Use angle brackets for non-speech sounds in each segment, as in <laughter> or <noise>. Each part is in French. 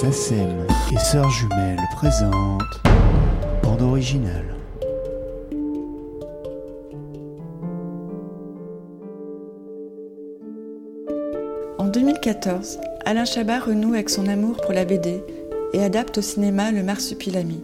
SACEM et Sœurs Jumelles présentent Bande originale. En 2014, Alain Chabat renoue avec son amour pour la BD et adapte au cinéma Le Marsupilami.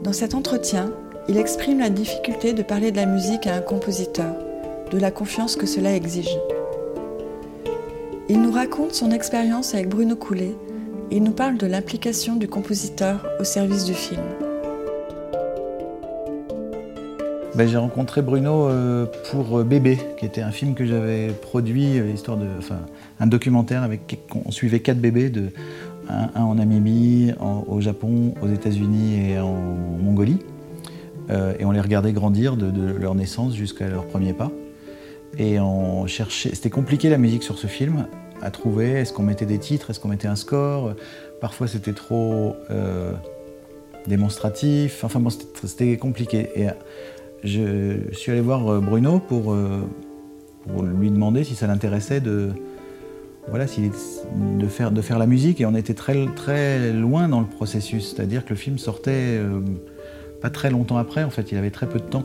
Dans cet entretien, il exprime la difficulté de parler de la musique à un compositeur, de la confiance que cela exige. Il nous raconte son expérience avec Bruno Coulet et nous parle de l'implication du compositeur au service du film. Ben, j'ai rencontré Bruno euh, pour euh, Bébé, qui était un film que j'avais produit, euh, histoire de, enfin, un documentaire avec on suivait quatre bébés, un, en Namibie, au Japon, aux États-Unis et en Mongolie, et on les regardait grandir de, de leur naissance jusqu'à leur premier pas. Et on cherchait, c'était compliqué la musique sur ce film trouver. Est-ce qu'on mettait des titres, est-ce qu'on mettait un score? Parfois c'était trop euh, démonstratif. Enfin bon, c'était- compliqué. Et je suis allé voir euh, Bruno pour, euh, lui demander si ça l'intéressait de, voilà, de, faire, de faire la musique. Et on était très, très loin dans le processus. C'est-à-dire que le film sortait euh, pas très longtemps après. En fait, il avait très peu de temps.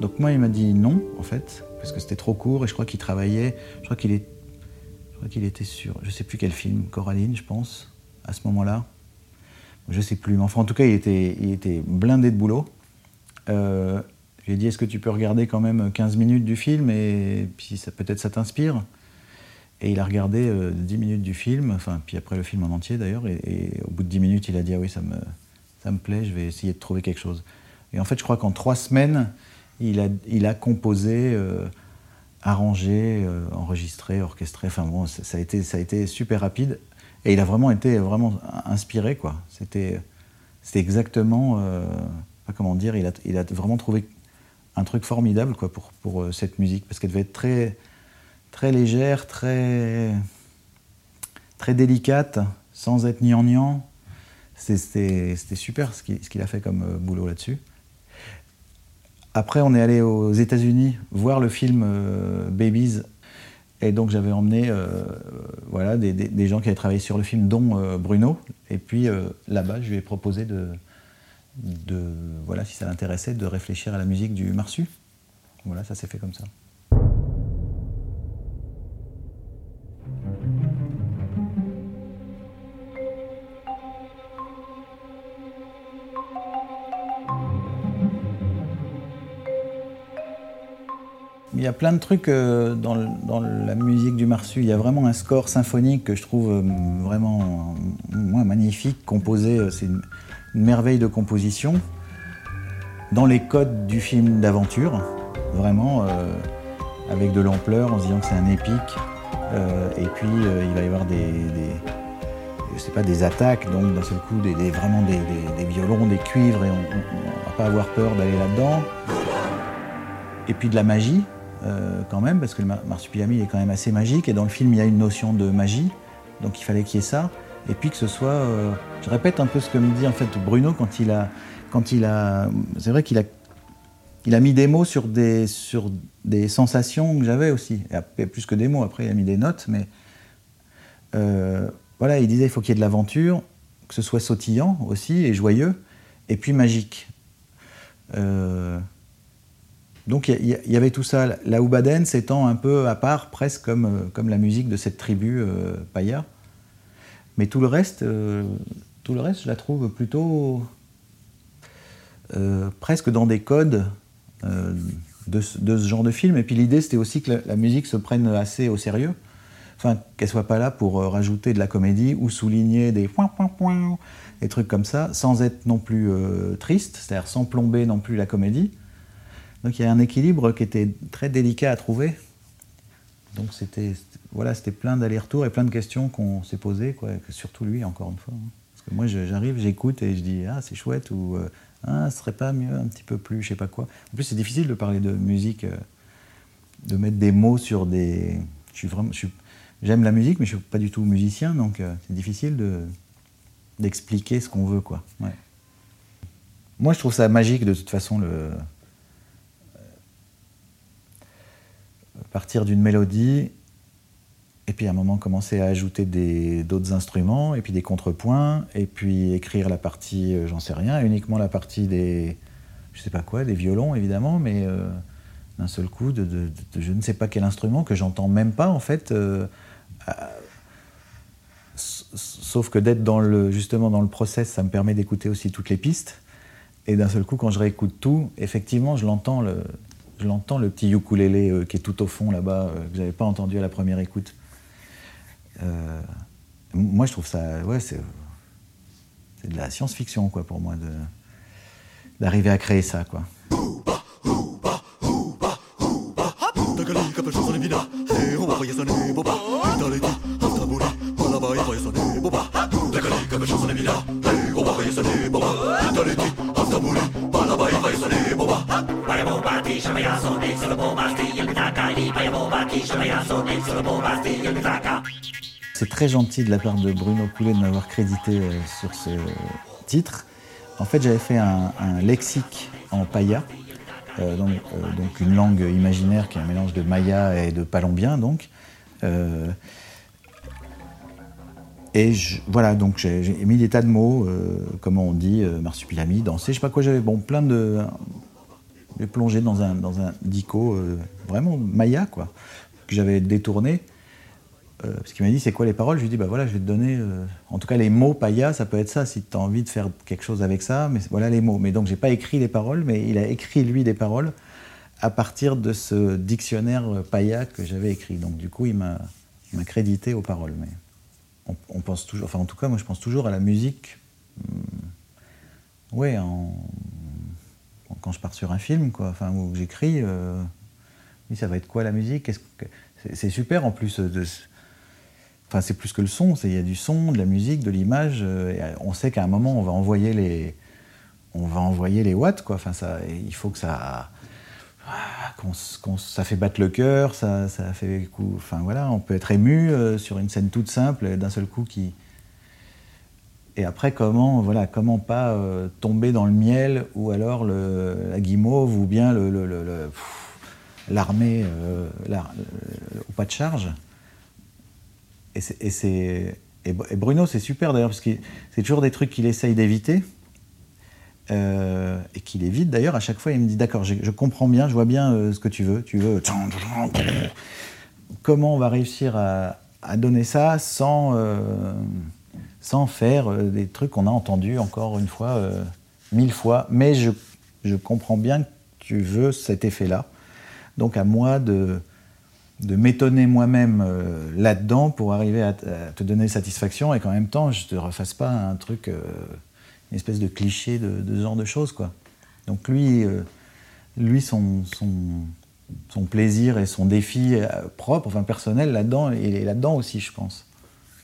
Donc moi, il m'a dit non, en fait, parce que c'était trop court. Et je crois qu'il travaillait. Je crois qu'il est, je crois qu'il était sur, je sais plus quel film, Coraline, je pense, à ce moment-là. Je sais plus. Mais enfin, en tout cas, il était, il était blindé de boulot. Euh, je lui ai dit, est-ce que tu peux regarder quand même 15 minutes du film et puis ça, peut-être ça t'inspire Et il a regardé euh, 10 minutes du film, enfin, puis après le film en entier d'ailleurs, et, au bout de 10 minutes, il a dit, ah oui, ça me, ça me plaît, je vais essayer de trouver quelque chose. Et en fait, je crois qu'en trois semaines, il a, il a composé, euh, arrangé, euh, enregistré, orchestré, enfin bon, ça, a été, ça a été super rapide. Et il a vraiment été vraiment inspiré, quoi. C'était exactement, euh, comment dire, il a, il a vraiment trouvé un truc formidable quoi, pour, pour euh, cette musique, parce qu'elle devait être très, très légère, très, très délicate, sans être gnangnan. C'était super ce qu'il a fait comme boulot là-dessus. Après, on est allé aux États-Unis voir le film euh, Babies. Et donc, j'avais emmené euh, voilà, des, gens qui avaient travaillé sur le film, dont euh, Bruno. Et puis, là-bas, je lui ai proposé de, voilà, si ça l'intéressait, de réfléchir à la musique du Marsu. Voilà, ça s'est fait comme ça. Il y a plein de trucs euh, dans, la musique du Marsu. Il y a vraiment un score symphonique que je trouve euh, vraiment euh, magnifique, composé. C'est une, merveille de composition. Dans les codes du film d'aventure, vraiment, avec de l'ampleur, en se disant que c'est un épique. Et puis, il va y avoir des, pas, des attaques, donc d'un seul coup, des, vraiment des- des violons, des cuivres, et on ne va pas avoir peur d'aller là-dedans. Et puis de la magie, euh, quand même, parce que le mar- marsupilami est quand même assez magique, et dans le film, il y a une notion de magie, donc il fallait qu'il y ait ça. Et puis que ce soit. euh, je répète un peu ce que me dit en fait Bruno quand il a. Quand il a c'est vrai qu'il a, il a mis des mots sur des, sur des sensations que j'avais aussi. Et plus que des mots, après il a mis des notes, mais. euh, voilà, il disait il faut qu'il y ait de l'aventure, que ce soit sautillant aussi et joyeux, et puis magique. Donc il y, avait tout ça. La Oubaden s'étant un peu à part, presque comme, euh, comme la musique de cette tribu euh, Paya. Mais tout le reste, euh, tout le reste, je la trouve plutôt euh, presque dans des codes de, ce- genre de film. Et puis l'idée, c'était aussi que la, la musique se prenne assez au sérieux. Enfin, qu'elle soit pas là pour rajouter de la comédie ou souligner des point, point, point, des trucs comme ça, sans être non plus triste, c'est-à-dire sans plomber non plus la comédie. Donc il y a un équilibre qui était très délicat à trouver. Donc c'était voilà, c'était plein d'allers-retours et plein de questions qu'on s'est posées, quoi, surtout lui encore une fois. hein. Parce que moi j'arrive, j'écoute et je dis ah c'est chouette ou euh, ah ce serait pas mieux un petit peu plus, je sais pas quoi. En plus c'est difficile de parler de musique, euh, de mettre des mots sur des. Je suis vraiment, j'aime la musique mais je suis pas du tout musicien donc euh, c'est difficile de d'expliquer ce qu'on veut quoi. Moi je trouve ça magique de toute façon le partir d'une mélodie Et puis à un moment, commencer à ajouter d'autres instruments, et puis des contrepoints, et puis écrire la partie, euh, j'en sais rien, uniquement la partie des, je sais pas quoi, des violons évidemment, mais euh, d'un seul coup, de, je ne sais pas quel instrument que j'entends même pas en fait. Euh, sauf que d'être dans le, justement dans le process, ça me permet d'écouter aussi toutes les pistes. Et d'un seul coup, quand je réécoute tout, effectivement, je l'entends le, je l'entends le petit ukulélé qui est tout au fond là-bas, que vous n'avez pas entendu à la première écoute. Euh, moi, je trouve ça, ouais, c'est, de la science-fiction, quoi, pour moi, de, d'arriver à créer ça, quoi. C'est très gentil de la part de Bruno Coulet de m'avoir crédité euh, sur ce titre. En fait, j'avais fait un, lexique en paya, euh, donc, euh, donc, une langue imaginaire qui est un mélange de maya et de palombien, donc. et voilà, donc j'ai mis des tas de mots, comment on dit, marsupilami, danser, je sais pas quoi, j'avais bon, plein de. J'ai plongé dans un, dans un dico vraiment maya, quoi, que j'avais détourné. Euh, parce qu'il m'a dit c'est quoi les paroles? Je lui ai dit bah voilà je vais te donner euh, en tout cas les mots paya ça peut être ça si tu as envie de faire quelque chose avec ça mais voilà les mots. Mais donc j'ai pas écrit les paroles mais il a écrit lui des paroles à partir de ce dictionnaire euh, paya que j'avais écrit. Donc du coup il m'a crédité aux paroles. Mais on, pense toujours enfin en tout cas moi je pense toujours à la musique hmm, ouais quand je pars sur un film quoi enfin j'écris oui ça va être quoi la musique? C'est super en plus de Enfin, c'est plus que le son, il y a du son, de la musique, de l'image. Euh, on sait qu'à un moment, on va envoyer les, on va envoyer les watts, quoi. Enfin, ça, il faut que ça, ah, ça fait battre le cœur, ça, ça fait coup. Enfin voilà, on peut être ému euh, sur une scène toute simple, d'un seul coup qui. Et après, comment, voilà, comment pas euh, tomber dans le miel ou alors la guimauve ou bien l'armée le, au pas de charge et, et, Bruno, c'est super d'ailleurs, parce que c'est toujours des trucs qu'il essaye d'éviter. Euh, et qu'il évite d'ailleurs à chaque fois il me dit d'accord je, comprends bien je vois bien euh, ce que tu veux tu veux comment on va réussir à, donner ça sans euh, sans faire des trucs qu'on a entendus encore une fois mille fois mais je, je comprends bien que tu veux cet effet là donc à moi de de m'étonner moi-même euh, là-dedans pour arriver à, te donner satisfaction et qu'en même temps je te refasse pas un truc, euh, une espèce de cliché de, ce genre de choses quoi. Donc lui, euh, lui son, son, plaisir et son défi propre, enfin personnel là-dedans, il est là-dedans aussi je pense.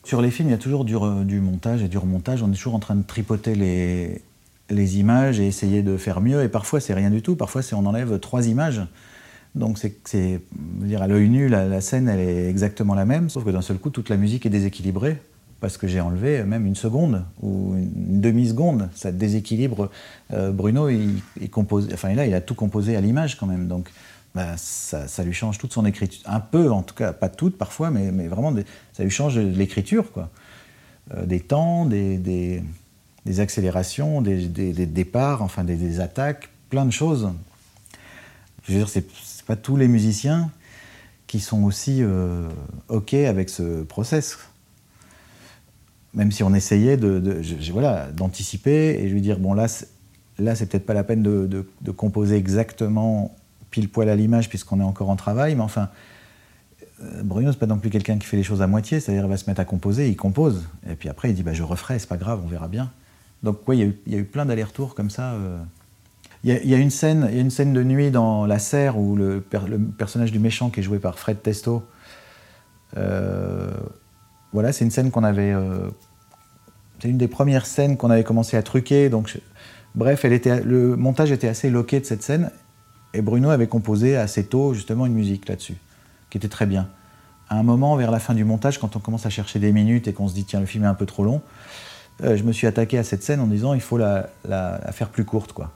Sur les films, il y a toujours du, montage et du remontage. On est toujours en train de tripoter les, images et essayer de faire mieux. Et parfois, c'est rien du tout. Parfois, c'est on enlève trois images donc c'est, dire à l'œil nu, la, scène elle est exactement la même, sauf que d'un seul coup toute la musique est déséquilibrée parce que j'ai enlevé même une seconde ou une, demi seconde. Ça déséquilibre. Euh, Bruno, il, compose, enfin là il a tout composé à l'image quand même, donc bah, ça, lui change toute son écriture, un peu en tout cas, pas toute parfois, mais, vraiment ça lui change l'écriture quoi. Euh, des temps, des, des, accélérations, des, départs, enfin des, attaques, plein de choses. Je veux dire, c'est pas tous les musiciens qui sont aussi euh, OK avec ce process. Même si on essayait de, voilà, d'anticiper et je lui dire bon là, là c'est peut-être pas la peine de, composer exactement pile poil à l'image puisqu'on est encore en travail, mais enfin, euh, Bruno c'est pas non plus quelqu'un qui fait les choses à moitié, c'est-à-dire il va se mettre à composer, il compose et puis après il dit bah, je referai, c'est pas grave, on verra bien. Donc oui, il y, a eu plein d'allers-retours comme ça. Euh, il y, a une scène, il une scène de nuit dans La Serre où le, personnage du méchant qui est joué par Fred Testo. Euh, voilà, c'est une scène qu'on avait. C'est une des premières scènes qu'on avait commencé à truquer. Donc, bref, elle était, le montage était assez loqué de cette scène. Et Bruno avait composé assez tôt justement une musique là-dessus, qui était très bien. À un moment, vers la fin du montage, quand on commence à chercher des minutes et qu'on se dit tiens le film est un peu trop long, euh, je me suis attaqué à cette scène en disant il faut la, faire plus courte quoi.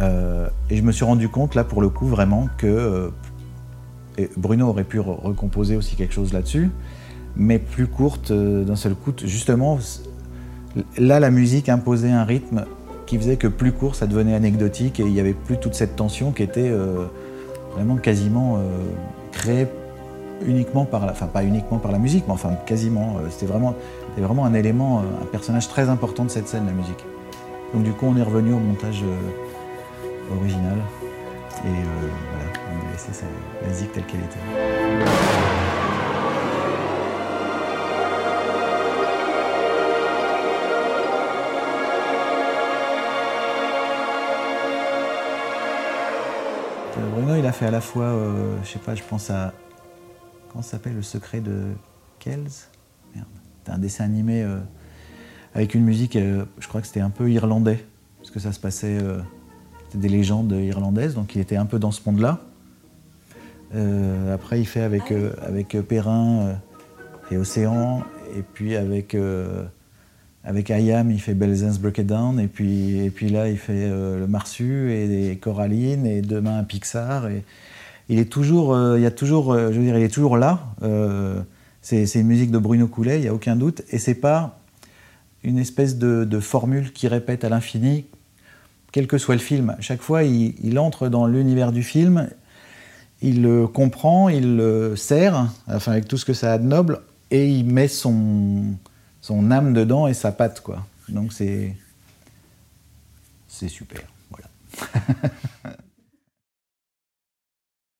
Euh, et je me suis rendu compte, là, pour le coup, vraiment, que euh, Bruno aurait pu recomposer aussi quelque chose là-dessus, mais plus courte d'un seul coup. Justement, là, la musique imposait un rythme qui faisait que plus court, ça devenait anecdotique et il n'y avait plus toute cette tension qui était vraiment quasiment créée uniquement par la, enfin pas uniquement par la musique, mais enfin quasiment. C'était vraiment, vraiment un élément, un personnage très important de cette scène, la musique. Donc du coup, on est revenu au montage original. Et euh, voilà, on a laissé la musique telle qu'elle était. Bruno, il a fait à la fois, euh, je sais pas, je pense à. Comment ça s'appelle Le secret de Kells? Merde. C'était un dessin animé avec une musique, je crois que c'était un peu irlandais, parce que ça se passait c'était des légendes irlandaises, donc il était un peu dans ce monde-là. Euh, après, il fait avec, euh, avec Perrin et Océan, et puis avec, euh, avec Ayam, il fait Belzen's Break It Down, et puis, et puis là, il fait Le Marsu et, Coraline, et demain Pixar. Et, il est toujours, il y a toujours, je veux dire, il est toujours là. c'est une musique de Bruno Coulet, il n'y a aucun doute, et c'est pas une espèce de, formule qui répète à l'infini quel que soit le film. Chaque fois, il, entre dans l'univers du film, il le comprend, il le sert, enfin avec tout ce que ça a de noble, et il met son, son âme dedans et sa patte, quoi. Donc c'est c'est super, voilà. <laughs>